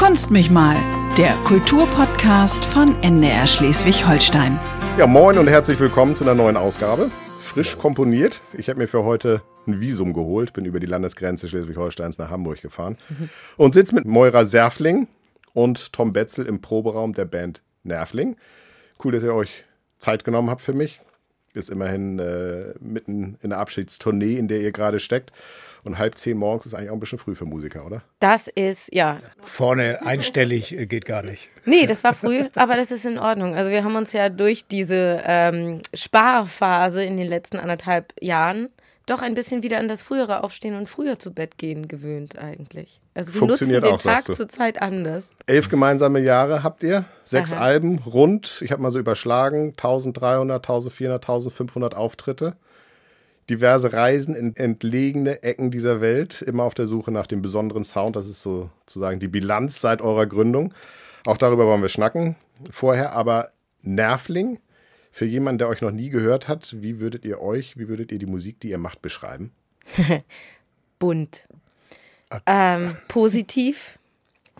Kunst mich mal, der Kulturpodcast von NDR Schleswig-Holstein. Ja, moin und herzlich willkommen zu einer neuen Ausgabe. Frisch komponiert. Ich habe mir für heute ein Visum geholt, bin über die Landesgrenze Schleswig-Holsteins nach Hamburg gefahren mhm. und sitze mit Moira Serfling und Tom Betzel im Proberaum der Band Nervling. Cool, dass ihr euch Zeit genommen habt für mich. Ist immerhin äh, mitten in der Abschiedstournee, in der ihr gerade steckt. Und halb zehn morgens ist eigentlich auch ein bisschen früh für Musiker, oder? Das ist, ja. Vorne einstellig äh, geht gar nicht. Nee, das war früh, aber das ist in Ordnung. Also wir haben uns ja durch diese ähm, Sparphase in den letzten anderthalb Jahren doch ein bisschen wieder an das frühere Aufstehen und früher zu Bett gehen gewöhnt eigentlich. Also wir nutzen den auch, Tag zur Zeit anders. Elf gemeinsame Jahre habt ihr, sechs Aha. Alben, rund, ich habe mal so überschlagen, 1300, 1400, 1500 Auftritte. Diverse Reisen in entlegene Ecken dieser Welt, immer auf der Suche nach dem besonderen Sound. Das ist sozusagen die Bilanz seit eurer Gründung. Auch darüber wollen wir schnacken vorher, aber Nervling, für jemanden, der euch noch nie gehört hat, wie würdet ihr euch, wie würdet ihr die Musik, die ihr macht, beschreiben? Bunt. Ähm, positiv,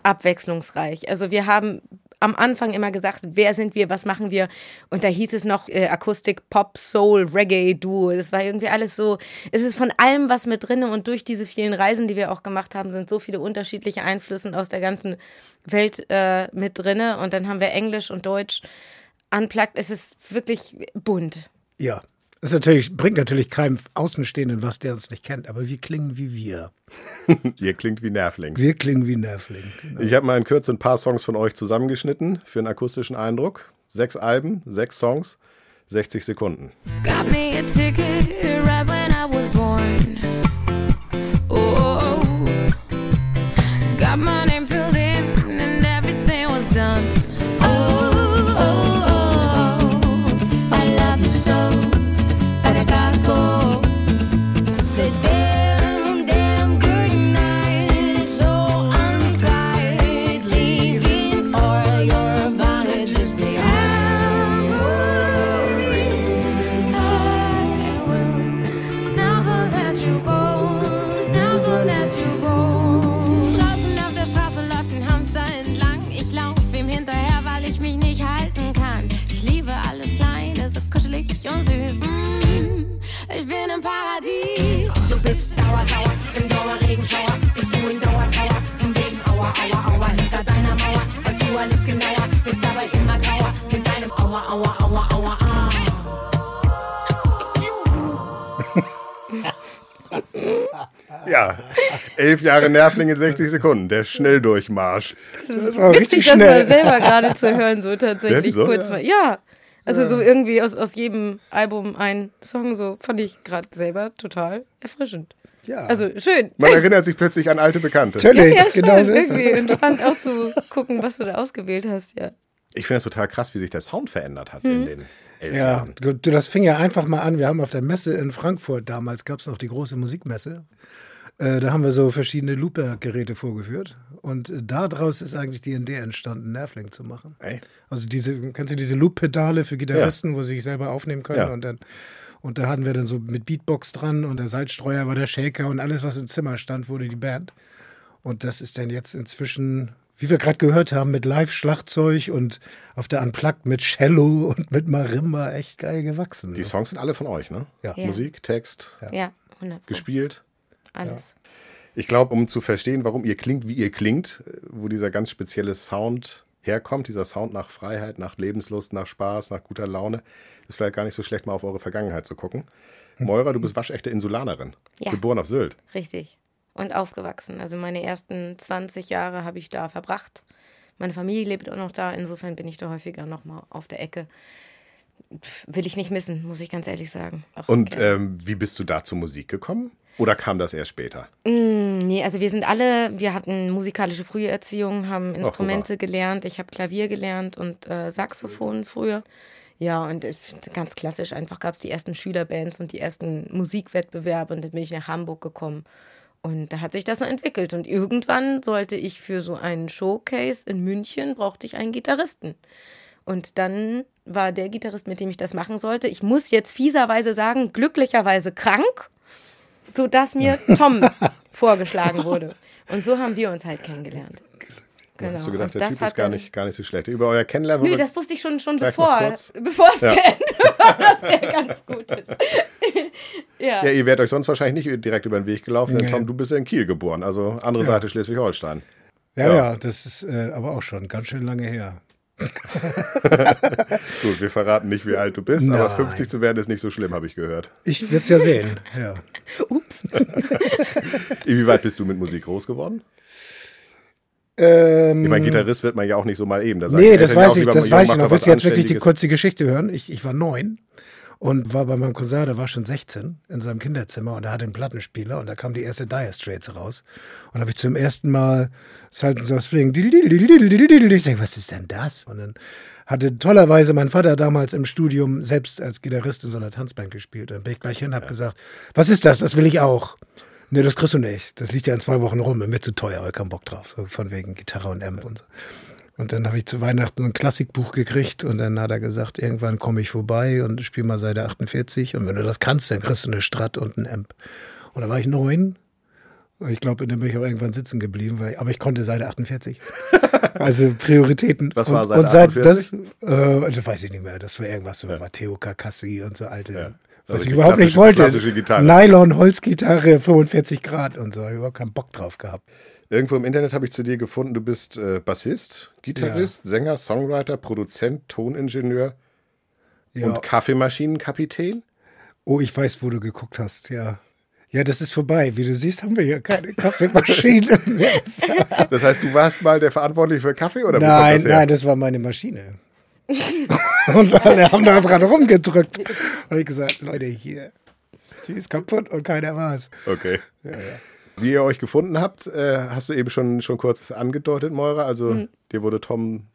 abwechslungsreich. Also wir haben am Anfang immer gesagt, wer sind wir, was machen wir? Und da hieß es noch äh, Akustik, Pop, Soul, Reggae, Duo. Das war irgendwie alles so, es ist von allem was mit drin und durch diese vielen Reisen, die wir auch gemacht haben, sind so viele unterschiedliche Einflüsse aus der ganzen Welt äh, mit drin. Und dann haben wir Englisch und Deutsch unplugged. Es ist wirklich bunt. Ja, das natürlich, bringt natürlich keinem Außenstehenden was, der uns nicht kennt, aber wir klingen wie wir. Ihr klingt wie Nervling. Wir klingen wie Nervling. Genau. Ich habe mal in Kürze ein paar Songs von euch zusammengeschnitten für einen akustischen Eindruck. Sechs Alben, sechs Songs, 60 Sekunden. Got me a ticket right when I was born. Elf Jahre Nervling in 60 Sekunden, der Schnelldurchmarsch. Das ist das witzig, das mal selber gerade zu hören, so tatsächlich ja, kurz mal. Ja, also so irgendwie aus, aus jedem Album ein Song, so fand ich gerade selber total erfrischend. Ja. Also schön. Man erinnert sich plötzlich an alte Bekannte. Natürlich, ja, ja, genau so ist irgendwie. Und spannend auch zu gucken, was du da ausgewählt hast, ja. Ich finde es total krass, wie sich der Sound verändert hat hm. in den elf ja, Jahren. Ja, das fing ja einfach mal an. Wir haben auf der Messe in Frankfurt damals, gab es auch die große Musikmesse. Äh, da haben wir so verschiedene Looper-Geräte vorgeführt. Und äh, daraus ist eigentlich die Idee entstanden, Nervling zu machen. Ey. Also diese, kennst du diese Loop-Pedale für Gitarristen, ja. wo sie sich selber aufnehmen können? Ja. Und dann und da hatten wir dann so mit Beatbox dran und der Seitstreuer war der Shaker und alles, was im Zimmer stand, wurde die Band. Und das ist dann jetzt inzwischen, wie wir gerade gehört haben, mit Live-Schlagzeug und auf der Unplugged mit Cello und mit Marimba echt geil gewachsen. Die Songs sind alle von euch, ne? Ja. ja. Musik, Text, ja. 100 gespielt. Alles. Ja. Ich glaube, um zu verstehen, warum ihr klingt, wie ihr klingt, wo dieser ganz spezielle Sound herkommt, dieser Sound nach Freiheit, nach Lebenslust, nach Spaß, nach guter Laune, ist vielleicht gar nicht so schlecht, mal auf eure Vergangenheit zu gucken. Hm. Moira, du bist waschechte Insulanerin, ja. geboren auf Sylt. Richtig. Und aufgewachsen. Also meine ersten 20 Jahre habe ich da verbracht. Meine Familie lebt auch noch da, insofern bin ich da häufiger noch mal auf der Ecke. Will ich nicht missen, muss ich ganz ehrlich sagen. Auch Und ähm, wie bist du da zur Musik gekommen? Oder kam das erst später? Mm, nee, also wir sind alle, wir hatten musikalische Früherziehung, haben Instrumente Ach, gelernt. Ich habe Klavier gelernt und äh, Saxophon früher. Ja, und ganz klassisch einfach gab es die ersten Schülerbands und die ersten Musikwettbewerbe und dann bin ich nach Hamburg gekommen. Und da hat sich das so entwickelt. Und irgendwann sollte ich für so einen Showcase in München, brauchte ich einen Gitarristen. Und dann war der Gitarrist, mit dem ich das machen sollte, ich muss jetzt fieserweise sagen, glücklicherweise krank sodass mir Tom vorgeschlagen wurde. Und so haben wir uns halt kennengelernt. Genau. Hast du gedacht, Und der das Typ ist hat gar nicht, gar nicht so schlecht. Über euer Kennenlernen Nö, wir- das wusste ich schon, schon bevor, bevor es Ja. zu Ende war, dass der ganz gut ist. ja. Ja, ihr wärt euch sonst wahrscheinlich nicht direkt über den Weg gelaufen, denn Nee. Tom, du bist ja in Kiel geboren, also andere Seite Schleswig-Holstein. Ja, Ja. ja, das ist äh, aber auch schon ganz schön lange her. Gut, wir verraten nicht, wie alt du bist, aber Nein. 50 zu werden ist nicht so schlimm, habe ich gehört. Ich würde es ja sehen. Ja. Ups. Inwieweit bist du mit Musik groß geworden? Ähm, Ich meine, Gitarrist wird man ja auch nicht so mal eben. Da nee, das weiß ich, das weiß ich noch. Willst du jetzt wirklich die kurze Geschichte hören? Ich, ich war neun und war bei meinem Cousin, der war schon 16, in seinem Kinderzimmer und er hatte einen Plattenspieler und da kam die erste Dire Straits raus. Und habe ich zum ersten Mal Sultans of Spring. Ich denke, was ist denn das? Und dann hatte tollerweise mein Vater damals im Studium selbst als Gitarrist in so einer Tanzband gespielt. Dann bin ich gleich hin und habe gesagt, was ist das? Das will ich auch. Nee, das kriegst du nicht. Das liegt ja in zwei Wochen rum, mir zu teuer, aber keinen Bock drauf. So von wegen Gitarre und Amp und so. Und dann habe ich zu Weihnachten so ein Klassikbuch gekriegt und dann hat er gesagt, irgendwann komme ich vorbei und spiel mal Seite 48 und wenn du das kannst, dann kriegst du eine Strat und ein Amp. Und da war ich neun und ich glaube, dann bin ich auch irgendwann sitzen geblieben, weil, aber ich konnte Seite 48. Also Prioritäten. Was war und, Seite und seit 48? Das, äh, das weiß ich nicht mehr, das war irgendwas so Matteo Carcassi und so alte, Ja. was Also ich überhaupt nicht wollte. klassische Gitarre. Nylon, Holzgitarre, 45 Grad und so, ich hab überhaupt keinen Bock drauf gehabt. Irgendwo im Internet habe ich zu dir gefunden, du bist äh, Bassist, Gitarrist, Sänger, Songwriter, Produzent, Toningenieur Ja. und Kaffeemashienenkapitän. Oh, ich weiß, wo du geguckt hast, ja. Ja, das ist vorbei. Wie du siehst, haben wir hier keine Kaffeemaschine mehr. Das heißt, du warst mal der Verantwortliche für Kaffee oder nein, das nein, das war meine Maschine. und alle haben da dran rumgedrückt. Und ich gesagt, Leute, hier, die ist kaputt und keiner war's. Okay. Wie ihr euch gefunden habt, äh, hast du eben schon, schon kurz angedeutet, Moira. Also dir wurde Tom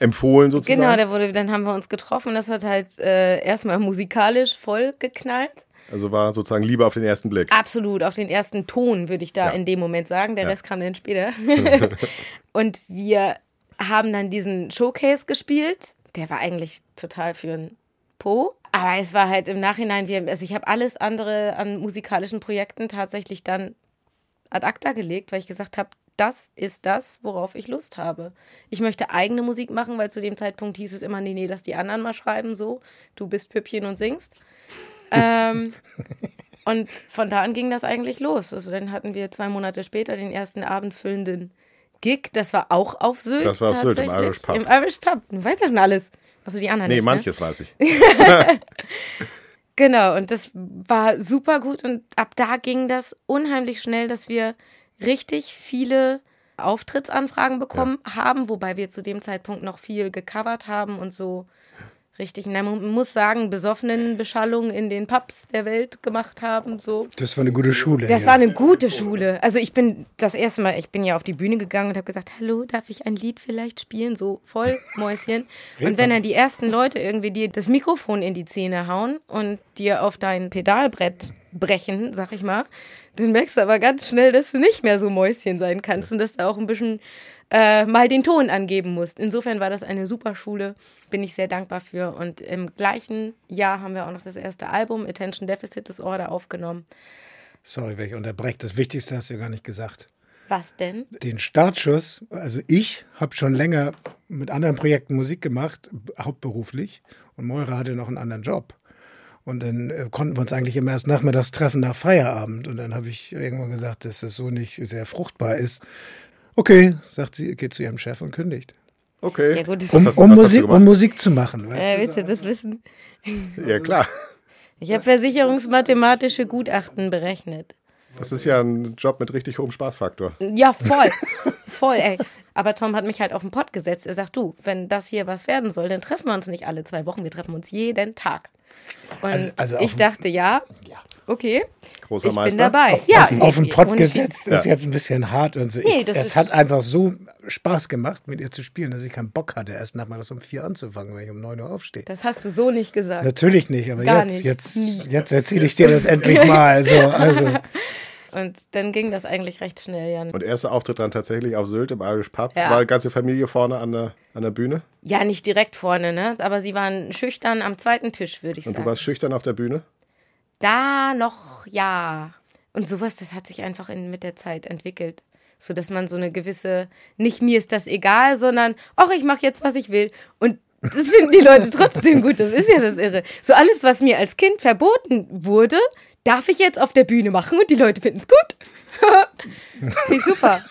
empfohlen sozusagen. Genau, der wurde, dann haben wir uns getroffen. Das hat halt äh, erstmal musikalisch voll geknallt. also war sozusagen Liebe auf den ersten Blick. Absolut, auf den ersten Ton würde ich da Ja. in dem Moment sagen. Der Ja. Rest kam dann später. und wir haben dann diesen Showcase gespielt. Der war eigentlich total für ein Po. Aber es war halt im Nachhinein, wir, also ich habe alles andere an musikalischen Projekten tatsächlich dann ad acta gelegt, weil ich gesagt habe, das ist das, worauf ich Lust habe. Ich möchte eigene Musik machen, weil zu dem Zeitpunkt hieß es immer, nee, nee, lass die anderen mal schreiben, so. Du bist Püppchen und singst. ähm, und von da an ging das eigentlich los. Also dann hatten wir zwei Monate später den ersten abendfüllenden Gig. Das war auch auf Sylt. Das war auf Sylt, im. Irish Pub. Im Irish Pub. Du weißt ja schon alles. Also die anderen Nee, nicht, manches weiß ich. Genau, und das war super gut. Und ab da ging das unheimlich schnell, dass wir richtig viele Auftrittsanfragen bekommen haben, wobei wir zu dem Zeitpunkt noch viel gecovert haben und so richtig, na, man muss sagen, besoffenen Beschallungen in den Pubs der Welt gemacht haben. So. Das war eine gute Schule. Das ja. war eine gute Schule. Also ich bin das erste Mal, ich bin ja auf die Bühne gegangen und habe gesagt, hallo, darf ich ein Lied vielleicht spielen? So voll Mäuschen. und wenn dann die ersten Leute irgendwie dir das Mikrofon in die Zähne hauen und dir auf dein Pedalbrett brechen, sag ich mal, dann merkst du aber ganz schnell, dass du nicht mehr so Mäuschen sein kannst und dass du auch ein bisschen äh, mal den Ton angeben musst. Insofern war das eine super Schule, bin ich sehr dankbar für. Und im gleichen Jahr haben wir auch noch das erste Album Attention Deficit Disorder aufgenommen. Sorry, wenn ich unterbreche. Das Wichtigste hast du ja gar nicht gesagt. Was denn? Den Startschuss, also ich habe schon länger mit anderen Projekten Musik gemacht, hauptberuflich. Und Moira hatte noch einen anderen Job. Und dann äh, konnten wir uns eigentlich immer erst nachmittags treffen nach Feierabend. Und dann habe ich irgendwann gesagt, dass das so nicht sehr fruchtbar ist. Okay, sagt sie, geht zu ihrem Chef und kündigt. Okay. Ja, gut, das Um, hast- um, Musik, um Musik zu machen. Weißt Äh, du? willst du das wissen? Ja, klar. Ich habe versicherungsmathematische Gutachten berechnet. Das ist ja ein Job mit richtig hohem Spaßfaktor. Ja, voll. voll, ey. Aber Tom hat mich halt auf den Pott gesetzt. Er sagt, du, wenn das hier was werden soll, dann treffen wir uns nicht alle zwei Wochen, wir treffen uns jeden Tag. Und Also- also ich dachte, ja, okay, Großer ich bin Meister. dabei. ja, auf den ich- Pott gesetzt ist Ja. jetzt ein bisschen hart und so. Nee, ich, das es ist- hat einfach so Spaß gemacht, mit ihr zu spielen, dass ich keinen Bock hatte, erst nachmittags um vier anzufangen, wenn ich um neun Uhr aufstehe. Das hast du so nicht gesagt. Natürlich nicht, aber Gar jetzt, nicht. jetzt, jetzt erzähle ich dir das endlich mal. So, also, Und dann ging das eigentlich recht schnell, Jan. Und erster Auftritt dann tatsächlich auf Sylt im Irish Pub. Ja. War die ganze Familie vorne an der, an der Bühne. Ja, nicht direkt vorne, ne? Aber sie waren schüchtern am zweiten Tisch, würde ich Und sagen. du warst schüchtern auf der Bühne. Da noch, ja. Und sowas, das hat sich einfach in, mit der Zeit entwickelt. So dass man so eine gewisse, nicht mir ist das egal, sondern, ach, ich mache jetzt, was ich will. Und das finden die Leute trotzdem gut, das ist ja das Irre. So alles, was mir als Kind verboten wurde, darf ich jetzt auf der Bühne machen und die Leute finden es gut. Finde ich super.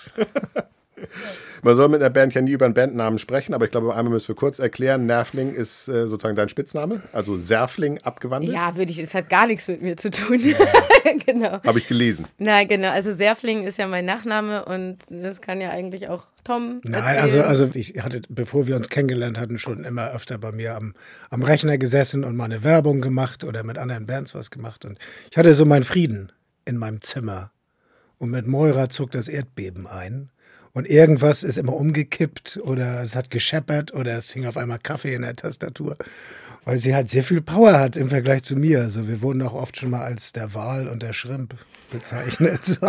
Man soll mit einer Band ja nie über einen Bandnamen sprechen, aber ich glaube, einmal müssen wir kurz erklären, Nervling ist äh, sozusagen dein Spitzname, also Serfling abgewandelt. Ja, würde ich, es hat gar nichts mit mir zu tun. genau. Habe ich gelesen. Nein, genau, also Serfling ist ja mein Nachname und das kann ja eigentlich auch Tom. Nein, also, also ich hatte, bevor wir uns kennengelernt hatten, schon immer öfter bei mir am, am Rechner gesessen und mal eine Werbung gemacht oder mit anderen Bands was gemacht und ich hatte so meinen Frieden in meinem Zimmer. Und mit Moira zog das Erdbeben ein und irgendwas ist immer umgekippt oder es hat gescheppert oder es fing auf einmal Kaffee in der Tastatur. Weil sie halt sehr viel Power hat im Vergleich zu mir. Also wir wurden auch oft schon mal als der Wal und der Schrimp bezeichnet.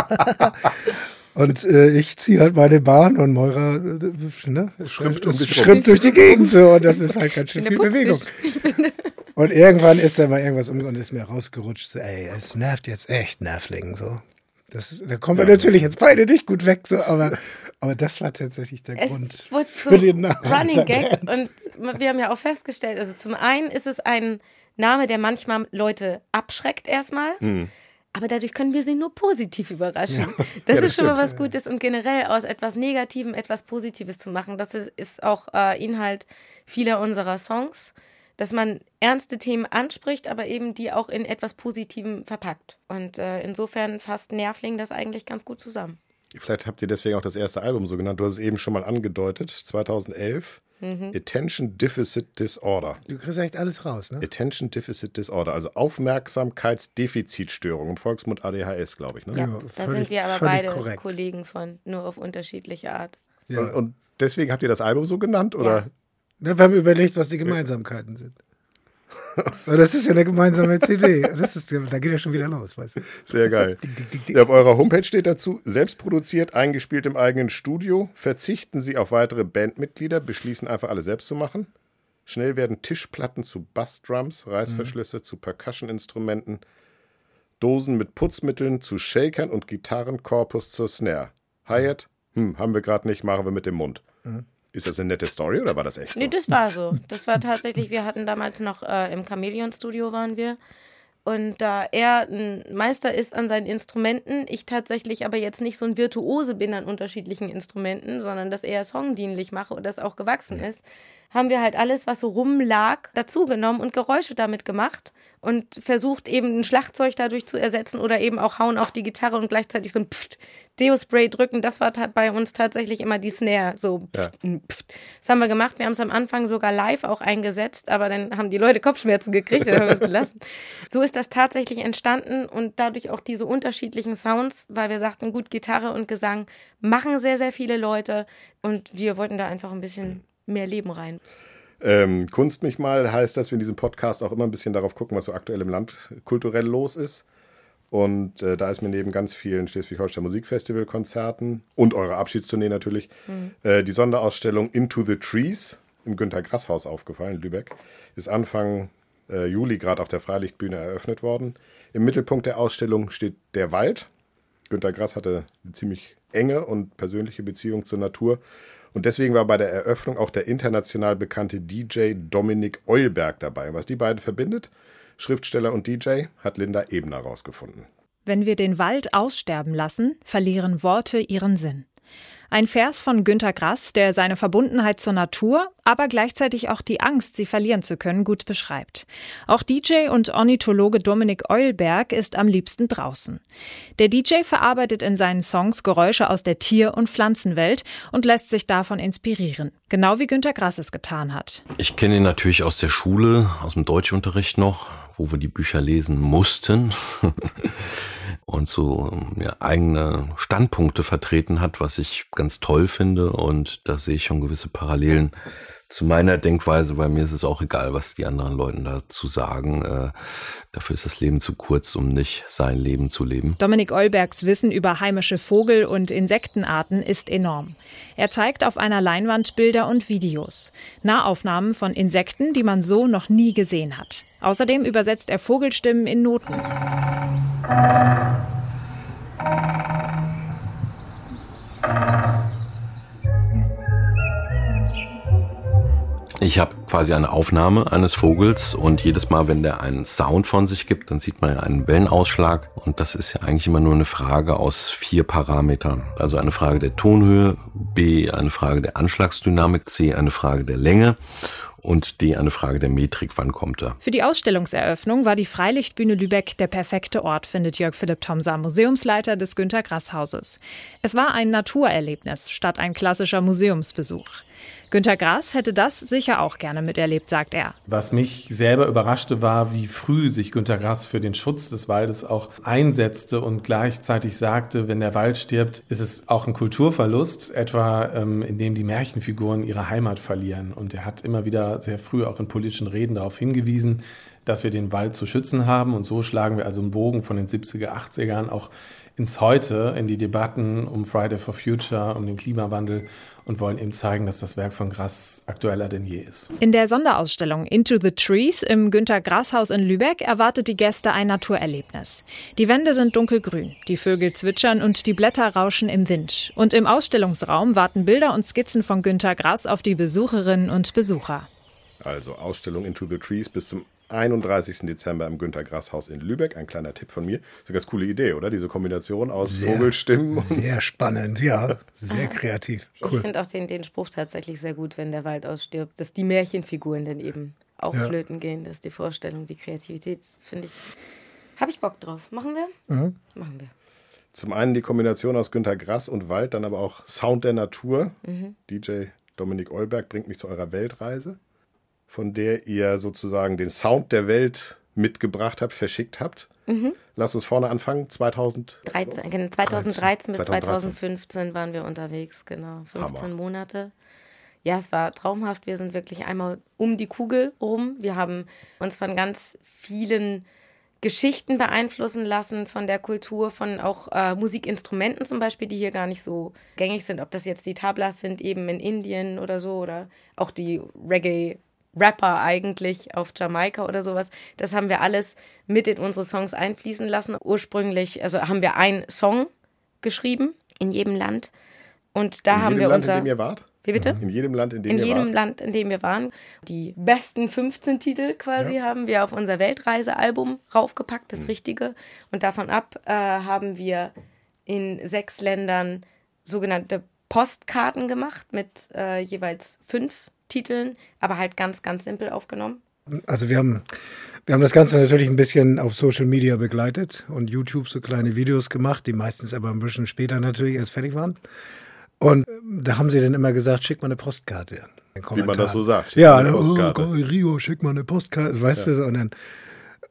und äh, ich ziehe halt meine Bahn und Moira äh, ne, schrimpt, um schrimpt durch die Gegend. So, und das ist halt ganz schön viel Bewegung. Und irgendwann ist da mal irgendwas um und ist mir rausgerutscht. So, ey, es nervt jetzt echt Nervling. So. Das, da kommen wir natürlich jetzt beide nicht gut weg, so, aber aber das war tatsächlich der es Grund wurde für den Namen. Running Gag. Und wir haben ja auch festgestellt, also zum einen ist es ein Name, der manchmal Leute abschreckt erstmal. Mhm. Aber dadurch können wir sie nur positiv überraschen. Ja. Das, ja, das, ist schon mal was Gutes und generell aus etwas Negativem etwas Positives zu machen. Das ist auch äh, Inhalt vieler unserer Songs, dass man ernste Themen anspricht, aber eben die auch in etwas Positivem verpackt. Und äh, insofern fasst Nervling das eigentlich ganz gut zusammen. Vielleicht habt ihr deswegen auch das erste Album so genannt. Du hast es eben schon mal angedeutet, 2011. Mhm. Attention Deficit Disorder. Du kriegst echt alles raus, ne? Attention Deficit Disorder, also Aufmerksamkeitsdefizitstörung, im Volksmund ADHS, glaube ich. Ne? Ja, ja da völlig, sind wir aber beide korrekt. Kollegen von, nur auf unterschiedliche Art. Ja. Und, und, deswegen habt ihr das Album so genannt, oder? Ja. wir haben überlegt, was die Gemeinsamkeiten sind. Das ist ja eine gemeinsame CD. Das ist, da geht ja schon wieder los, weißt du. Sehr geil. Auf eurer Homepage steht dazu, selbst produziert, eingespielt im eigenen Studio, verzichten Sie auf weitere Bandmitglieder, beschließen einfach alle selbst zu machen. Schnell werden Tischplatten zu Bassdrums, Reißverschlüsse mhm. zu Percussion-Instrumenten, Dosen mit Putzmitteln zu Shakern und Gitarrenkorpus zur Snare. Hi-Hat? Hm, haben wir gerade nicht, machen wir mit dem Mund. Mhm. Ist das eine nette Story oder war das echt so? Nee, das war so. Das war tatsächlich, wir hatten damals noch äh, im Chameleon-Studio waren wir. Und da er ein Meister ist an seinen Instrumenten, ich tatsächlich aber jetzt nicht so ein Virtuose bin an unterschiedlichen Instrumenten, sondern das eher songdienlich mache und das auch gewachsen ist, haben wir halt alles, was so rumlag, dazugenommen und Geräusche damit gemacht und versucht eben ein Schlagzeug dadurch zu ersetzen oder eben auch hauen auf die Gitarre und gleichzeitig so ein Pfft, Deo-Spray drücken. Das war bei uns tatsächlich immer die Snare. So pfft, ja. pfft. Das haben wir gemacht. Wir haben es am Anfang sogar live auch eingesetzt, aber dann haben die Leute Kopfschmerzen gekriegt, dann haben wir es gelassen. So ist das tatsächlich entstanden und dadurch auch diese unterschiedlichen Sounds, weil wir sagten, gut, Gitarre und Gesang machen sehr, sehr viele Leute und wir wollten da einfach ein bisschen mehr Leben rein. Ähm, Kunst mich mal heißt, dass wir in diesem Podcast auch immer ein bisschen darauf gucken, was so aktuell im Land kulturell los ist. Und äh, da ist mir neben ganz vielen Schleswig-Holstein Musikfestival-Konzerten und eurer Abschiedstournee natürlich mhm. äh, die Sonderausstellung Into the Trees im Günter Grass Haus aufgefallen, Lübeck. Ist Anfang äh, Juli gerade auf der Freilichtbühne eröffnet worden. Im Mittelpunkt der Ausstellung steht der Wald. Günter Grass hatte eine ziemlich enge und persönliche Beziehung zur Natur und deswegen war bei der Eröffnung auch der international bekannte DJ Dominik Eulberg dabei. Was die beiden verbindet, Schriftsteller und DJ, hat Linda Ebner herausgefunden. Wenn wir den Wald aussterben lassen, verlieren Worte ihren Sinn. Ein Vers von Günter Grass, der seine Verbundenheit zur Natur, aber gleichzeitig auch die Angst, sie verlieren zu können, gut beschreibt. Auch DJ und Ornithologe Dominik Eulberg ist am liebsten draußen. Der DJ verarbeitet in seinen Songs Geräusche aus der Tier- und Pflanzenwelt und lässt sich davon inspirieren. Genau wie Günter Grass es getan hat. Ich kenne ihn natürlich aus der Schule, aus dem Deutschunterricht noch, wo wir die Bücher lesen mussten. und so ja, eigene Standpunkte vertreten hat, was ich ganz toll finde. Und da sehe ich schon gewisse Parallelen zu meiner Denkweise, weil mir ist es auch egal, was die anderen Leuten dazu sagen. Äh, dafür ist das Leben zu kurz, um nicht sein Leben zu leben. Dominik Eulbergs Wissen über heimische Vogel- und Insektenarten ist enorm. Er zeigt auf einer Leinwand Bilder und Videos, Nahaufnahmen von Insekten, die man so noch nie gesehen hat. Außerdem übersetzt er Vogelstimmen in Noten. Ich habe quasi eine Aufnahme eines Vogels und jedes Mal, wenn der einen Sound von sich gibt, dann sieht man einen Wellenausschlag und das ist ja eigentlich immer nur eine Frage aus vier Parametern. Also eine Frage der Tonhöhe, B eine Frage der Anschlagsdynamik, C eine Frage der Länge und D eine Frage der Metrik, wann kommt er. Für die Ausstellungseröffnung war die Freilichtbühne Lübeck der perfekte Ort, findet Jörg Philipp Thomsa, Museumsleiter des Günter Grass Hauses. Es war ein Naturerlebnis statt ein klassischer Museumsbesuch. Günter Grass hätte das sicher auch gerne miterlebt, sagt er. Was mich selber überraschte, war, wie früh sich Günter Grass für den Schutz des Waldes auch einsetzte und gleichzeitig sagte, wenn der Wald stirbt, ist es auch ein Kulturverlust, etwa ähm, indem die Märchenfiguren ihre Heimat verlieren. Und er hat immer wieder sehr früh auch in politischen Reden darauf hingewiesen, dass wir den Wald zu schützen haben. Und so schlagen wir also einen Bogen von den 70er, 80ern auch ins Heute, in die Debatten um Friday for Future, um den Klimawandel und wollen eben zeigen, dass das Werk von Grass aktueller denn je ist. In der Sonderausstellung Into the Trees im Günter Grass Haus in Lübeck erwartet die Gäste ein Naturerlebnis. Die Wände sind dunkelgrün, die Vögel zwitschern und die Blätter rauschen im Wind. Und im Ausstellungsraum warten Bilder und Skizzen von Günter Grass auf die Besucherinnen und Besucher. Also Ausstellung Into the Trees bis zum 31. Dezember im Günter Grass Haus in Lübeck. Ein kleiner Tipp von mir. Das ist eine ganz coole Idee, oder? Diese Kombination aus sehr, Vogelstimmen. Sehr spannend, ja. Sehr kreativ. Cool. Ich finde auch den, den Spruch tatsächlich sehr gut, wenn der Wald ausstirbt, dass die Märchenfiguren dann eben auch ja. flöten gehen. Das ist die Vorstellung, die Kreativität, finde ich. Habe ich Bock drauf. Machen wir? Mhm. Machen wir. Zum einen die Kombination aus Günter Grass und Wald, dann aber auch Sound der Natur. Mhm. DJ Dominik Eulberg bringt mich zu eurer Weltreise von der ihr sozusagen den Sound der Welt mitgebracht habt, verschickt habt. Mhm. Lass uns vorne anfangen. 2013, 2013 2013 bis 2015 waren wir unterwegs, genau. 15 Hammer. Monate. Ja, es war traumhaft. Wir sind wirklich einmal um die Kugel rum. Wir haben uns von ganz vielen Geschichten beeinflussen lassen, von der Kultur, von auch äh, Musikinstrumenten zum Beispiel, die hier gar nicht so gängig sind. Ob das jetzt die Tablas sind, eben in Indien oder so, oder auch die Reggae- Rapper eigentlich auf Jamaika oder sowas. Das haben wir alles mit in unsere Songs einfließen lassen. Ursprünglich, also haben wir einen Song geschrieben in jedem Land. Und da in haben wir Land, unser. In dem ihr wart? Wie bitte? In jedem Land, in dem in wir waren. In jedem Land, in dem wir waren. Die besten 15 Titel quasi ja. haben wir auf unser Weltreisealbum raufgepackt, das mhm. Richtige. Und davon ab äh, haben wir in sechs Ländern sogenannte Postkarten gemacht mit äh, jeweils fünf Titeln, aber halt ganz, ganz simpel aufgenommen? Also wir haben, wir haben das Ganze natürlich ein bisschen auf Social Media begleitet und YouTube so kleine Videos gemacht, die meistens aber ein bisschen später natürlich erst fertig waren. Und da haben sie dann immer gesagt, schick mal eine Postkarte. Wie man das so sagt. Ja, eine Postkarte. Oh, Rio, schick mal eine Postkarte, weißt ja. du, und dann äh,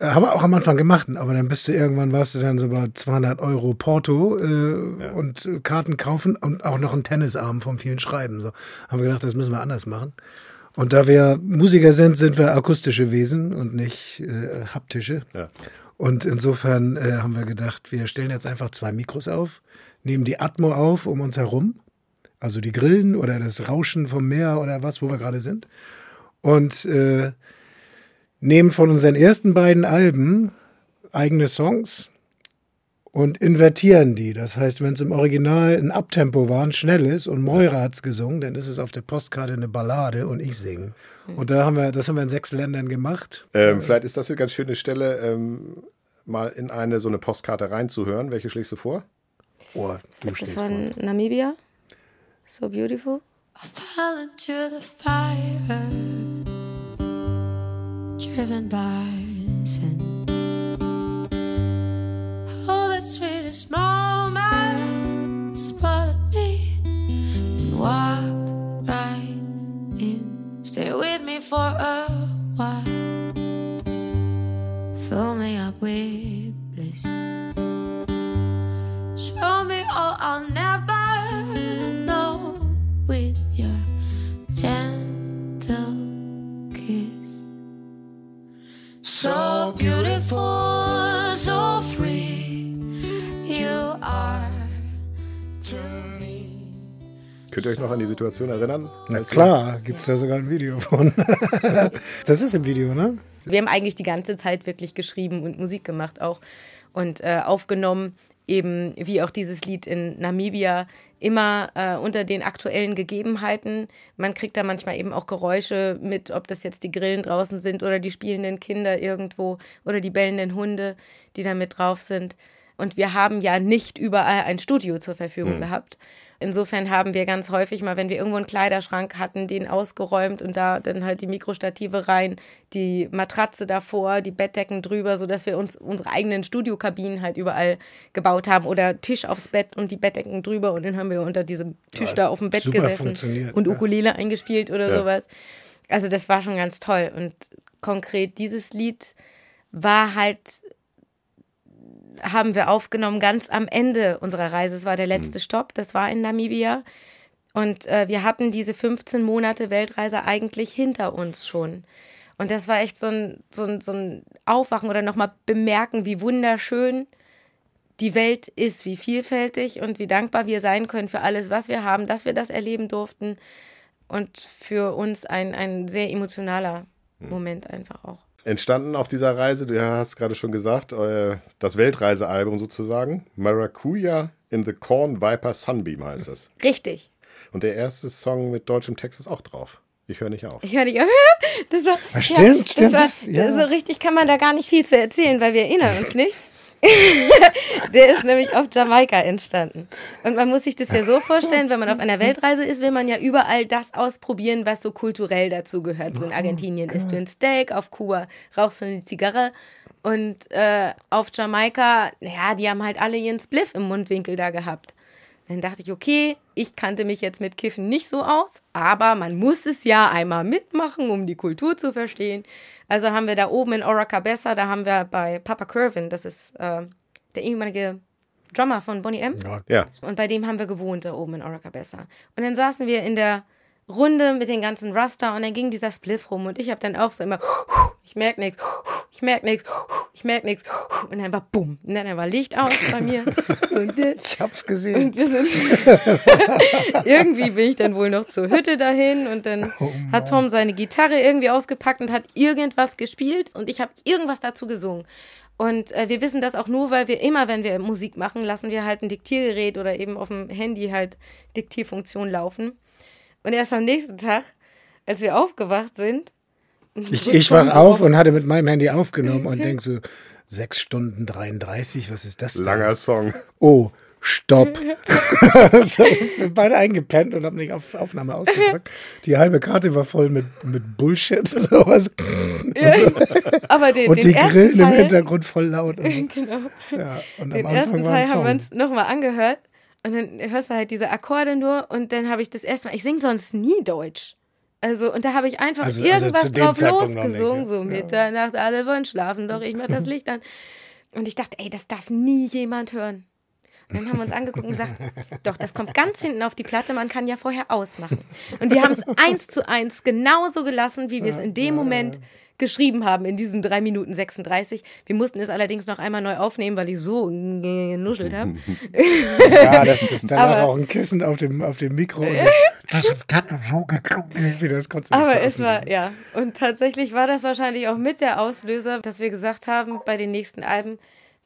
haben wir auch am Anfang gemacht, aber dann bist du irgendwann, warst du dann so bei 200 Euro Porto äh, ja. und Karten kaufen und auch noch einen Tennisarm vom vielen Schreiben. So haben wir gedacht, das müssen wir anders machen. Und da wir Musiker sind, sind wir akustische Wesen und nicht äh, haptische. Ja. Und insofern äh, haben wir gedacht, wir stellen jetzt einfach zwei Mikros auf, nehmen die Atmo auf um uns herum, also die Grillen oder das Rauschen vom Meer oder was, wo wir gerade sind. Und äh, nehmen von unseren ersten beiden Alben eigene Songs und invertieren die. Das heißt, wenn es im Original ein Abtempo war, ein schnelles und Moira hat es gesungen, dann ist es auf der Postkarte eine Ballade und ich singe. Und da haben wir, das haben wir in sechs Ländern gemacht. Ähm, vielleicht ist das eine ganz schöne Stelle, ähm, mal in eine so eine Postkarte reinzuhören. Welche schlägst du vor? Oh, du schlägst von vor. Namibia. So beautiful. I fell into the fire. Driven by sin. Oh, that sweetest moment spotted me and walked right in. Stay with me for a while. Fill me up with Könnt ihr euch noch an die Situation erinnern? Na klar, gibt es ja sogar ein Video von. das ist im Video, ne? Wir haben eigentlich die ganze Zeit wirklich geschrieben und Musik gemacht auch und äh, aufgenommen eben wie auch dieses Lied in Namibia immer äh, unter den aktuellen Gegebenheiten. Man kriegt da manchmal eben auch Geräusche mit, ob das jetzt die Grillen draußen sind oder die spielenden Kinder irgendwo oder die bellenden Hunde, die da mit drauf sind. Und wir haben ja nicht überall ein Studio zur Verfügung mhm. gehabt. Insofern haben wir ganz häufig mal, wenn wir irgendwo einen Kleiderschrank hatten, den ausgeräumt und da dann halt die Mikrostative rein, die Matratze davor, die Bettdecken drüber, sodass wir uns unsere eigenen Studiokabinen halt überall gebaut haben oder Tisch aufs Bett und die Bettdecken drüber und dann haben wir unter diesem Tisch ja, da auf dem Bett gesessen und Ukulele ja. eingespielt oder ja. sowas. Also das war schon ganz toll und konkret dieses Lied war halt haben wir aufgenommen ganz am Ende unserer Reise. Es war der letzte mhm. Stopp, das war in Namibia. Und äh, wir hatten diese 15 Monate Weltreise eigentlich hinter uns schon. Und das war echt so ein, so ein, so ein Aufwachen oder nochmal bemerken, wie wunderschön die Welt ist, wie vielfältig und wie dankbar wir sein können für alles, was wir haben, dass wir das erleben durften. Und für uns ein, ein sehr emotionaler mhm. Moment einfach auch entstanden auf dieser Reise, du hast gerade schon gesagt, das Weltreisealbum sozusagen. Maracuja in the Corn Viper Sunbeam heißt es. Richtig. Und der erste Song mit deutschem Text ist auch drauf. Ich höre nicht auf. Ich höre nicht auf. Das war, ja, stimmt, ja, stimmt. Das war, ja. So richtig kann man da gar nicht viel zu erzählen, weil wir erinnern uns nicht. der ist nämlich auf Jamaika entstanden. Und man muss sich das ja so vorstellen, wenn man auf einer Weltreise ist, will man ja überall das ausprobieren, was so kulturell dazu gehört. So in Argentinien isst du ein Steak, auf Kuba rauchst du eine Zigarre und äh, auf Jamaika, naja, die haben halt alle ihren Spliff im Mundwinkel da gehabt. Dann dachte ich, okay, ich kannte mich jetzt mit Kiffen nicht so aus, aber man muss es ja einmal mitmachen, um die Kultur zu verstehen. Also haben wir da oben in Oracabessa, da haben wir bei Papa Curvin, das ist äh, der ehemalige Drummer von Bonnie M. Ja. Und bei dem haben wir gewohnt, da oben in Oracabessa. Und dann saßen wir in der Runde mit den ganzen Raster und dann ging dieser Spliff rum und ich habe dann auch so immer, ich merke nichts, ich merke nichts, ich merke nichts und dann war bumm und dann war Licht aus bei mir. So, ich hab's gesehen. Und wir sind irgendwie bin ich dann wohl noch zur Hütte dahin und dann oh hat Tom seine Gitarre irgendwie ausgepackt und hat irgendwas gespielt und ich habe irgendwas dazu gesungen. Und äh, wir wissen das auch nur, weil wir immer, wenn wir Musik machen, lassen wir halt ein Diktiergerät oder eben auf dem Handy halt Diktierfunktion laufen. Und erst am nächsten Tag, als wir aufgewacht sind. Ich, ich wach auf und hatte mit meinem Handy aufgenommen und denke so, 6 Stunden 33, was ist das denn? Langer Song. Oh, Stopp. wir beide eingepennt und haben nicht auf Aufnahme ausgedrückt. Die halbe Karte war voll mit, mit Bullshit. Sowas. Ja, und, so. aber den, und den die Grillen Teil, im Hintergrund voll laut. Und so. genau. Ja, und den ersten Teil haben wir uns nochmal angehört und dann hörst du halt diese Akkorde nur und dann habe ich das erste Mal, ich singe sonst nie Deutsch. Also, und da habe ich einfach also, also irgendwas also drauf Zeitpunkt losgesungen, nicht, ja. so Mitternacht, alle wollen schlafen, doch ich mach das Licht an. Und ich dachte, ey, das darf nie jemand hören. Und dann haben wir uns angeguckt und gesagt, doch, das kommt ganz hinten auf die Platte, man kann ja vorher ausmachen. Und wir haben es eins zu eins genauso gelassen, wie wir es in dem Moment geschrieben haben in diesen 3 Minuten 36. Wir mussten es allerdings noch einmal neu aufnehmen, weil ich so genuschelt habe. Ja, das ist dann aber, auch ein Kissen auf dem, auf dem Mikro. das, hat so geklungen, wie das Konzept Aber es war, ja. Und tatsächlich war das wahrscheinlich auch mit der Auslöser, dass wir gesagt haben, bei den nächsten Alben,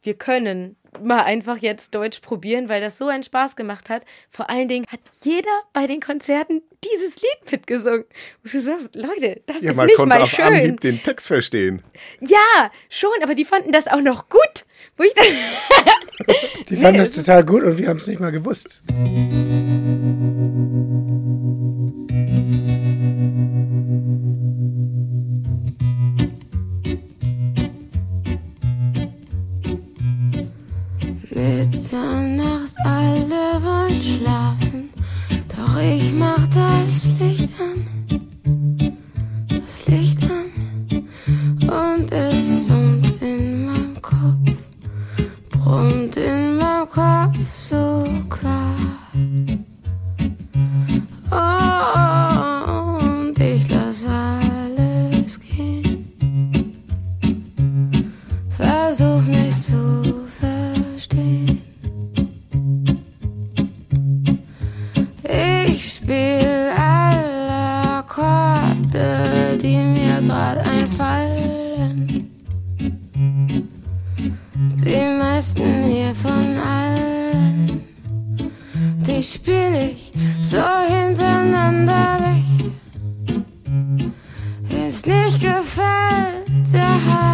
wir können mal einfach jetzt Deutsch probieren, weil das so einen Spaß gemacht hat. Vor allen Dingen hat jeder bei den Konzerten dieses Lied mitgesungen. Und du sagst, Leute, das ja, ist nicht mal auf schön. Anhieb den Text verstehen. Ja, schon, aber die fanden das auch noch gut. Wo ich dann die fanden nee, das total gut und wir haben es nicht mal gewusst. Mitternacht, alle wollen schlafen, doch ich mach das Licht Liebsten hier von allen. Die spiel ich so hintereinander weg. Ist nicht gefällt, ja.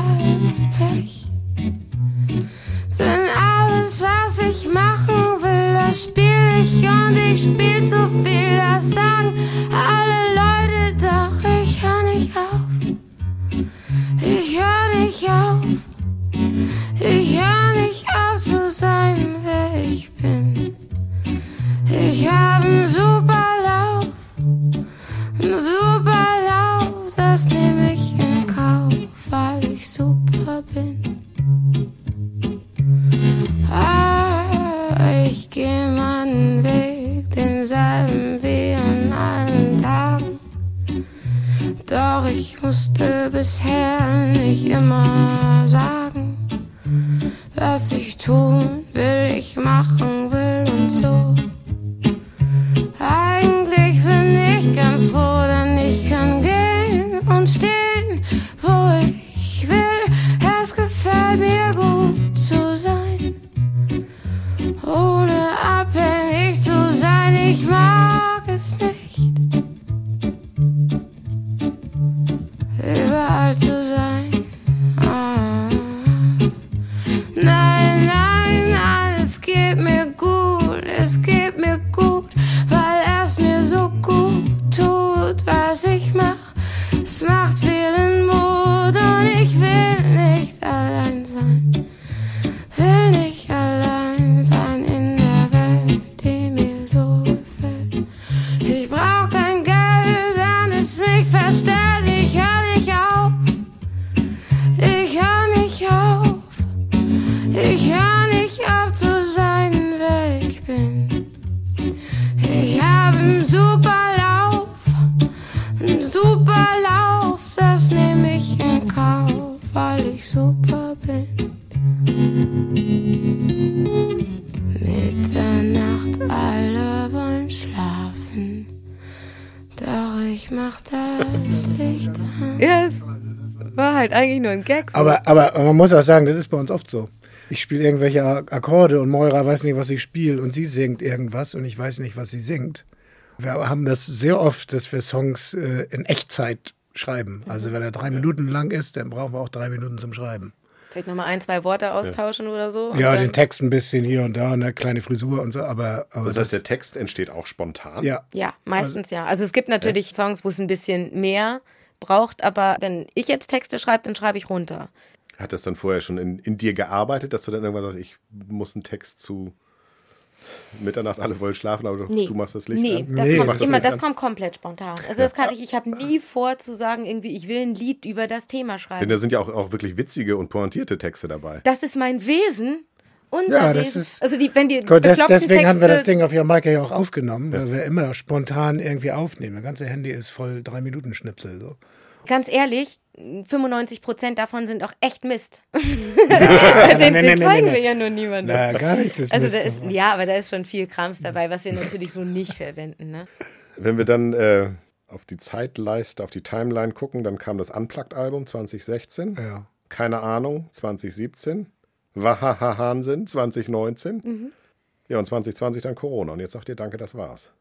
Mach das Licht an. Ja, es war halt eigentlich nur ein Gag. so. Aber, aber man muss auch sagen, das ist bei uns oft so. Ich spiele irgendwelche Ak- Akkorde und Moira weiß nicht, was ich spiele und sie singt irgendwas und ich weiß nicht, was sie singt. Wir haben das sehr oft, dass wir Songs äh, in Echtzeit schreiben. Also wenn er drei Minuten lang ist, dann brauchen wir auch drei Minuten zum Schreiben. Vielleicht nochmal ein, zwei Worte austauschen oder so. Ja, dann- den Text ein bisschen hier und da, eine kleine Frisur und so, aber, aber Das heißt, der Text entsteht auch spontan. ja. Ja, meistens ja. Also es gibt natürlich Songs, wo es ein bisschen mehr braucht, aber wenn ich jetzt Texte schreibe, dann schreibe ich runter. Hat das dann vorher schon in, in dir gearbeitet, dass du dann irgendwann sagst, ich muss einen Text zu Mitternacht, alle wollen schlafen, aber du- Nee. du machst das Licht nee, an? das Nee. kommt das immer, das an? kommt komplett spontan. Also das kann ich, ich habe nie vor zu sagen, irgendwie, ich will ein Lied über das Thema Denn schreiben. da sind ja auch, auch wirklich witzige und pointierte Texte dabei. Das ist mein Wesen. Unser Ja, das Wesen. ist- also die, wenn die Gut, das, deswegen haben wir das Texte- Ding auf Jamaika ja auch aufgenommen, weil wir immer spontan irgendwie aufnehmen. Das ganze Handy ist voll drei Minuten Schnipsel. So. Ganz ehrlich, 95 Prozent davon sind auch echt Mist. den nein, den nein, nein, zeigen nein. wir ja nur niemandem. Na, gar nichts ist Also Mist, da ist, ja, aber da ist schon viel Krams dabei, was wir natürlich so nicht verwenden. Ne? Wenn wir dann äh, auf die Zeitleiste, auf die Timeline gucken, dann kam das Unplugged-Album 2016. Ja. Keine Ahnung, 2017. Wahahahahnsinn 2019. Mhm. Ja, und 2020 dann Corona. Und jetzt sagt ihr Danke, das war's.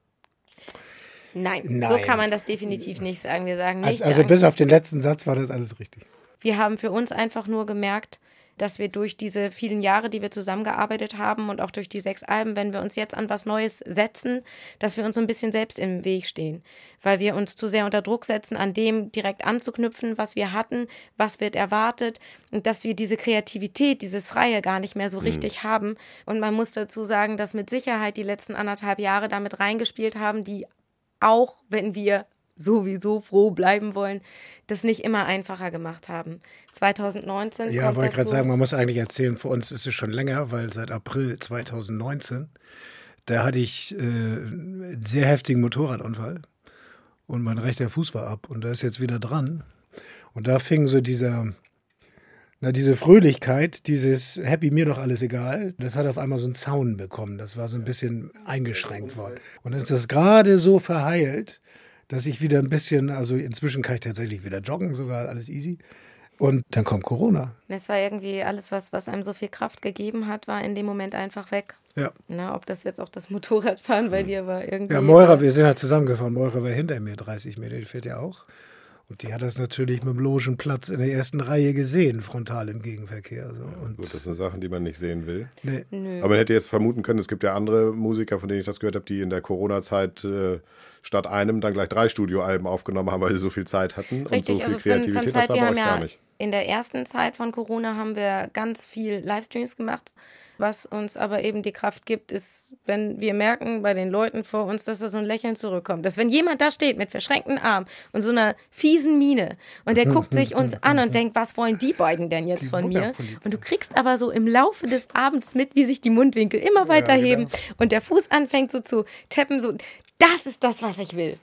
Nein, so Nein. kann man das definitiv nicht sagen. Wir sagen nicht, Also, also bis auf den letzten Satz war das alles richtig. wir haben für uns einfach nur gemerkt, dass wir durch diese vielen Jahre, die wir zusammengearbeitet haben und auch durch die sechs Alben, wenn wir uns jetzt an was Neues setzen, dass wir uns so ein bisschen selbst im Weg stehen, weil wir uns zu sehr unter Druck setzen, an dem direkt anzuknüpfen, was wir hatten, was wird erwartet und dass wir diese Kreativität, dieses Freie gar nicht mehr so richtig haben. Und man muss dazu sagen, dass mit Sicherheit die letzten anderthalb Jahre damit reingespielt haben, die auch wenn wir sowieso froh bleiben wollen, das nicht immer einfacher gemacht haben. 2019 Ja, wollte ich gerade sagen, man muss eigentlich erzählen, für uns ist es schon länger, weil seit April 2019, da hatte ich äh, einen sehr heftigen Motorradunfall und mein rechter Fuß war ab und da ist jetzt wieder dran. Und da fing so dieser, na, diese Fröhlichkeit, dieses Happy, mir doch alles egal, das hat auf einmal so einen Zaun bekommen. Das war so ein bisschen eingeschränkt worden. Und dann ist das gerade so verheilt, dass ich wieder ein bisschen, also inzwischen kann ich tatsächlich wieder joggen, sogar alles easy. Und dann kommt Corona. Es war irgendwie alles, was, was einem so viel Kraft gegeben hat, war in dem Moment einfach weg. Ja. Na, ob das jetzt auch das Motorradfahren bei dir war irgendwie. Ja, Moira, wir sind halt zusammengefahren. Moira war hinter mir 30 Meter, die fährt ja auch. Und die hat das natürlich mit dem Logenplatz in der ersten Reihe gesehen, frontal im Gegenverkehr. So. Und Gut, das sind Sachen, die man nicht sehen will. nee. Nö. Aber man hätte jetzt vermuten können, es gibt ja andere Musiker, von denen ich das gehört habe, die in der Corona-Zeit äh, statt einem dann gleich drei Studioalben aufgenommen haben, weil sie so viel Zeit hatten Richtig, und so viel also von, von Kreativität. Zeit, das war wir bei haben euch ja gar nicht. in der ersten Zeit von Corona haben wir ganz viel Livestreams gemacht. Was uns aber eben die Kraft gibt, ist, wenn wir merken bei den Leuten vor uns, dass da so ein Lächeln zurückkommt. Dass wenn jemand da steht mit verschränkten Armen und so einer fiesen Miene und der guckt sich uns an und denkt, was wollen die beiden denn jetzt von mir? Und du kriegst aber so im Laufe des Abends mit, wie sich die Mundwinkel immer weiter heben und der Fuß anfängt so zu tappen, so, das ist das, was ich will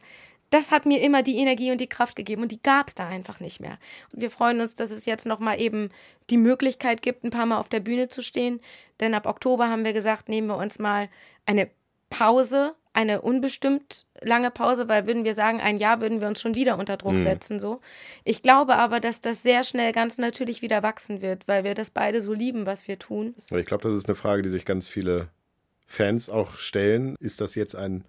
das hat mir immer die Energie und die Kraft gegeben und die gab es da einfach nicht mehr. Und wir freuen uns, dass es jetzt nochmal eben die Möglichkeit gibt, ein paar Mal auf der Bühne zu stehen. Denn ab Oktober haben wir gesagt, nehmen wir uns mal eine Pause, eine unbestimmt lange Pause, weil würden wir sagen, ein Jahr würden wir uns schon wieder unter Druck setzen. So. Ich glaube aber, dass das sehr schnell ganz natürlich wieder wachsen wird, weil wir das beide so lieben, was wir tun. Ich glaube, das ist eine Frage, die sich ganz viele Fans auch stellen. Ist das jetzt ein,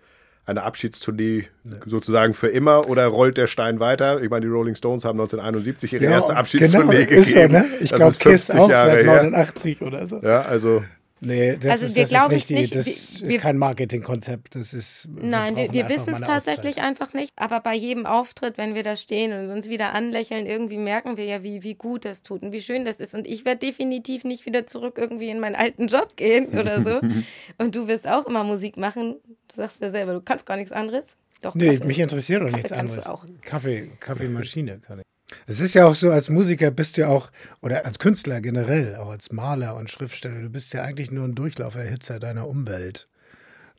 eine Abschiedstournee sozusagen für immer oder rollt der Stein weiter? Ich meine, die Rolling Stones haben 1971 ihre erste und Abschiedstournee genau, ist so, gegeben. ne? Ich glaube, ist Kiss 50 auch Jahre seit her. 89 oder so. Ja, also Nee, das Also ist, wir das glauben ist nicht, es nicht. das Wir- ist kein Marketingkonzept. Das ist. Nein, wir, wir wissen es tatsächlich Auszeit. einfach nicht. Aber bei jedem Auftritt, wenn wir da stehen und uns wieder anlächeln, irgendwie merken wir ja, wie, wie gut das tut und wie schön das ist. Und ich werde definitiv nicht wieder zurück irgendwie in meinen alten Job gehen oder so. und du wirst auch immer Musik machen. Du sagst ja selber, du kannst gar nichts anderes. Doch, Nee, Kaffee. mich interessiert doch Kaffee nichts du anderes. auch. Kaffee, Kaffeemaschine kann ich. Es ist ja auch so, als Musiker bist du ja auch, oder als Künstler generell, auch als Maler und Schriftsteller, du bist ja eigentlich nur ein Durchlauferhitzer deiner Umwelt.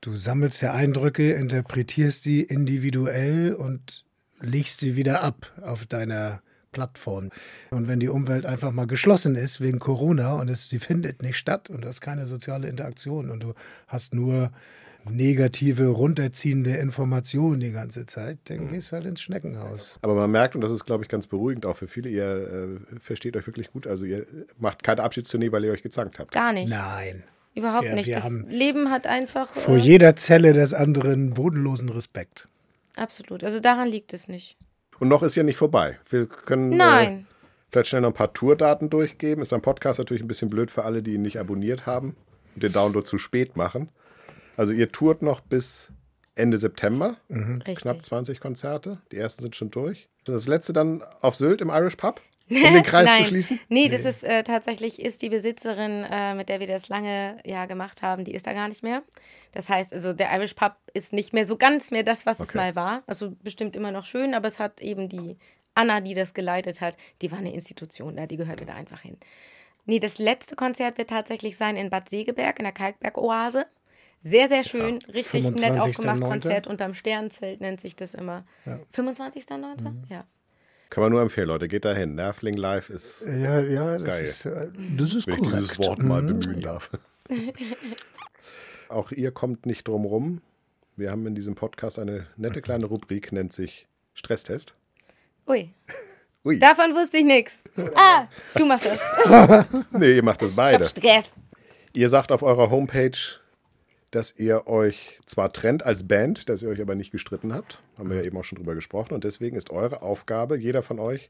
Du sammelst ja Eindrücke, interpretierst die individuell und legst sie wieder ab auf deiner Plattform. Und wenn die Umwelt einfach mal geschlossen ist wegen Corona und es, sie findet nicht statt und du hast keine soziale Interaktion und du hast nur negative, runterziehende Informationen die ganze Zeit, dann gehst du halt ins Schneckenhaus. Aber man merkt, und das ist, glaube ich, ganz beruhigend auch für viele, ihr äh, versteht euch wirklich gut. Also ihr macht keine Abschiedstournee, weil ihr euch gezankt habt. Gar nicht. Nein. Überhaupt Wir- nicht. wir Das Leben hat einfach. Vor äh, jeder Zelle des anderen bodenlosen Respekt. absolut. Also daran liegt es nicht. Und noch ist ja nicht vorbei. Wir können äh, Nein. vielleicht schnell noch ein paar Tourdaten durchgeben. Ist beim Podcast natürlich ein bisschen blöd für alle, die ihn nicht abonniert haben und den Download zu spät machen. Also ihr tourt noch bis Ende September. Richtig. Knapp 20 Konzerte. Die ersten sind schon durch. Das letzte dann auf Sylt im Irish Pub, um den Kreis zu schließen. Nee, das ist äh, tatsächlich, ist die Besitzerin, äh, mit der wir das lange ja gemacht haben, die ist da gar nicht mehr. Das heißt, also der Irish Pub ist nicht mehr so ganz mehr das, was es Okay. mal war. Also bestimmt immer noch schön, aber es hat eben die Anna, die das geleitet hat, die war eine Institution da, die gehörte da einfach hin. Nee, das letzte Konzert wird tatsächlich sein in Bad Segeberg, in der Kalkberg-Oase. Sehr, sehr schön, richtig nett 25.09.. aufgemacht. Konzert unterm Sternzelt nennt sich das immer. 25.09.? Ja. Kann man nur empfehlen, Leute. Geht dahin. Nervling Live ist, Ja, ja, das Geil. ist, äh, das ist wenn ich korrekt. dieses Wort mal Mhm. bemühen darf. Auch ihr kommt nicht drum rum. Wir haben in diesem Podcast eine nette kleine Rubrik, nennt sich Stresstest. Ui. Ui. Davon wusste ich nichts. Ah, du machst das. Nee, ihr macht das Ich beide. hab Stress. Ihr sagt auf eurer Homepage, dass ihr euch zwar trennt als Band, dass ihr euch aber nicht gestritten habt. Haben wir ja eben auch schon drüber gesprochen. Und deswegen ist eure Aufgabe, jeder von euch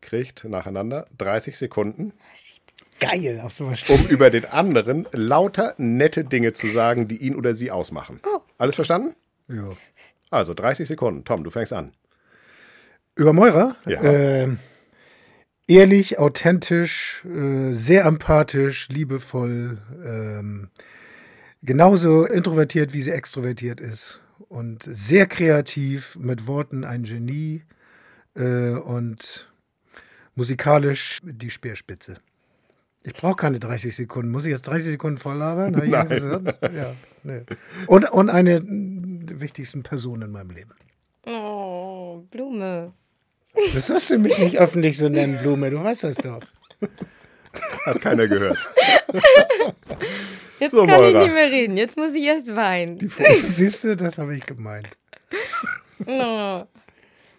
kriegt nacheinander 30 Sekunden, Geil, auf sowas um über den anderen lauter nette Dinge zu sagen, die ihn oder sie ausmachen. Alles verstanden? Ja. Also 30 Sekunden. Tom, du fängst an. Über Meurer? Ja. Äh, ehrlich, authentisch, äh, sehr empathisch, liebevoll, ähm, genauso introvertiert, wie sie extrovertiert ist. Und sehr kreativ, mit Worten ein Genie äh, und musikalisch die Speerspitze. Ich brauche keine 30 Sekunden. Muss ich jetzt 30 Sekunden voll labern? Ja, nee. und, und eine der wichtigsten Person in meinem Leben. Oh, Blume. Das sollst du mich nicht öffentlich so nennen, Blume. Du weißt das doch. Hat keiner gehört. Jetzt So, kann ich Moira. nicht mehr reden. Jetzt muss ich erst weinen. Siehst du, das habe ich gemeint. Oh.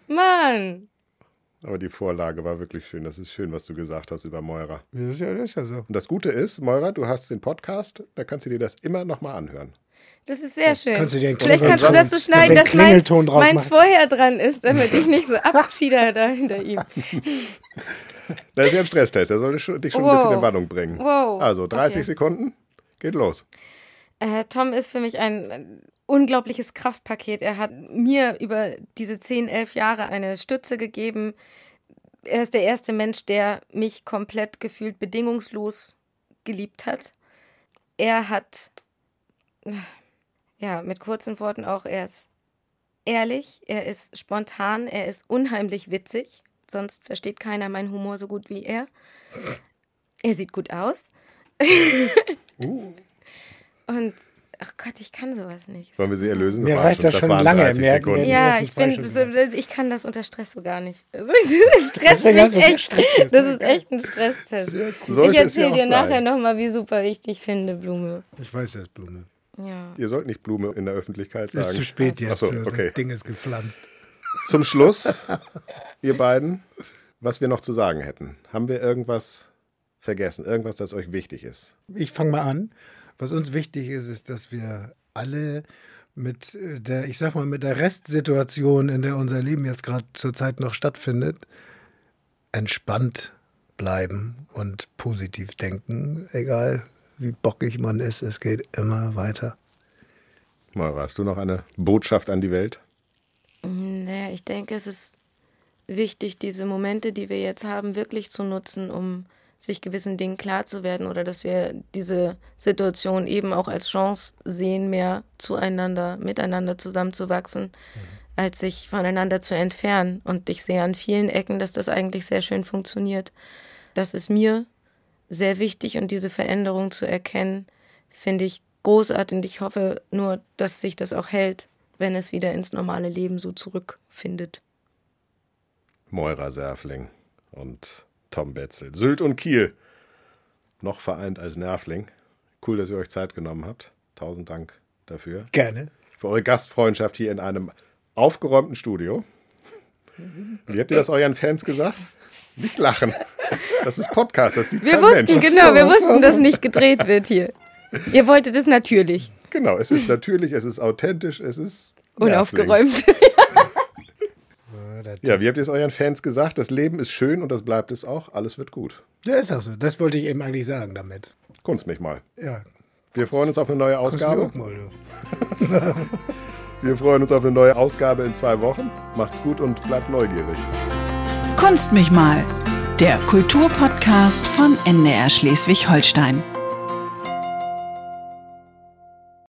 Mann. Aber die Vorlage war wirklich schön. Das ist schön, was du gesagt hast über Moira. Das ist ja, das ist ja so. Und das Gute ist, Moira, du hast den Podcast, da kannst du dir das immer nochmal anhören. Das ist sehr schön. Kannst du dir einen Vielleicht kannst du das so schneiden, dass meins, meins vorher dran ist, damit ich nicht so abschieder da hinter ihm. Das ist ja ein Stresstest, der sollte dich schon wow. ein bisschen in Wandlung bringen. Wow. Also 30 okay. Sekunden, geht los. Äh, Tom ist für mich ein unglaubliches Kraftpaket. Er hat mir über diese 10, 11 Jahre eine Stütze gegeben. Er ist der erste Mensch, der mich komplett gefühlt bedingungslos geliebt hat. Er hat, ja, mit kurzen Worten auch, er ist ehrlich, er ist spontan, er ist unheimlich witzig. Sonst versteht keiner meinen Humor so gut wie er. Er sieht gut aus. uh. Und Ach Gott, ich kann sowas nicht. Sollen wir sie erlösen? Mir reicht das, das schon lange. Merken, ja, ich bin, ich kann das unter Stress so gar nicht. Das stresst mich echt. Das ist echt ein Stresstest. Cool. Ich erzähle dir nachher nochmal, wie super ich dich finde, Blume. Ich weiß jetzt, Blume. Ja. Ihr sollt nicht Blume in der Öffentlichkeit sagen. Ist zu spät jetzt. So, okay. Das Ding ist gepflanzt. Zum Schluss, ihr beiden, was wir noch zu sagen hätten. Haben wir irgendwas vergessen? Irgendwas, das euch wichtig ist? Ich fange mal an. Was uns wichtig ist, ist, dass wir alle mit der, ich sag mal, mit der Restsituation, in der unser Leben jetzt gerade zurzeit noch stattfindet, entspannt bleiben und positiv denken, egal wie bockig man ist, es geht immer weiter. Maura, hast du noch eine Botschaft an die Welt? Naja, ich denke, es ist wichtig, diese Momente, die wir jetzt haben, wirklich zu nutzen, um sich gewissen Dingen klar zu werden oder dass wir diese Situation eben auch als Chance sehen, mehr zueinander, miteinander zusammenzuwachsen, mhm. als sich voneinander zu entfernen. Und ich sehe an vielen Ecken, dass das eigentlich sehr schön funktioniert. Das ist mir sehr wichtig und diese Veränderung zu erkennen, finde ich großartig und ich hoffe nur, dass sich das auch hält, wenn es wieder ins normale Leben so zurückfindet. Moira Serfling und Tom Betzel. Sylt und Kiel. Noch vereint als Nervling. Cool, dass ihr euch Zeit genommen habt. Tausend Dank dafür. Gerne. Für eure Gastfreundschaft hier in einem aufgeräumten Studio. Wie habt ihr das euren Fans gesagt? Nicht lachen. Das ist Podcast, das sieht Wir kein wussten, Mensch. genau, wir wussten, dass nicht gedreht wird hier. Ihr wolltet es natürlich. Genau, es ist natürlich, es ist authentisch, es ist unaufgeräumt. Ja, wie habt ihr es euren Fans gesagt? Das Leben ist schön und das bleibt es auch. Alles wird gut. Ja, ist auch so. Das wollte ich eben eigentlich sagen damit. Kunst mich mal. Ja. Wir freuen uns auf eine neue Ausgabe. Mal, Wir freuen uns auf eine neue Ausgabe in zwei Wochen. Macht's gut und bleibt neugierig. Kunst mich mal. Der Kulturpodcast von NDR Schleswig-Holstein.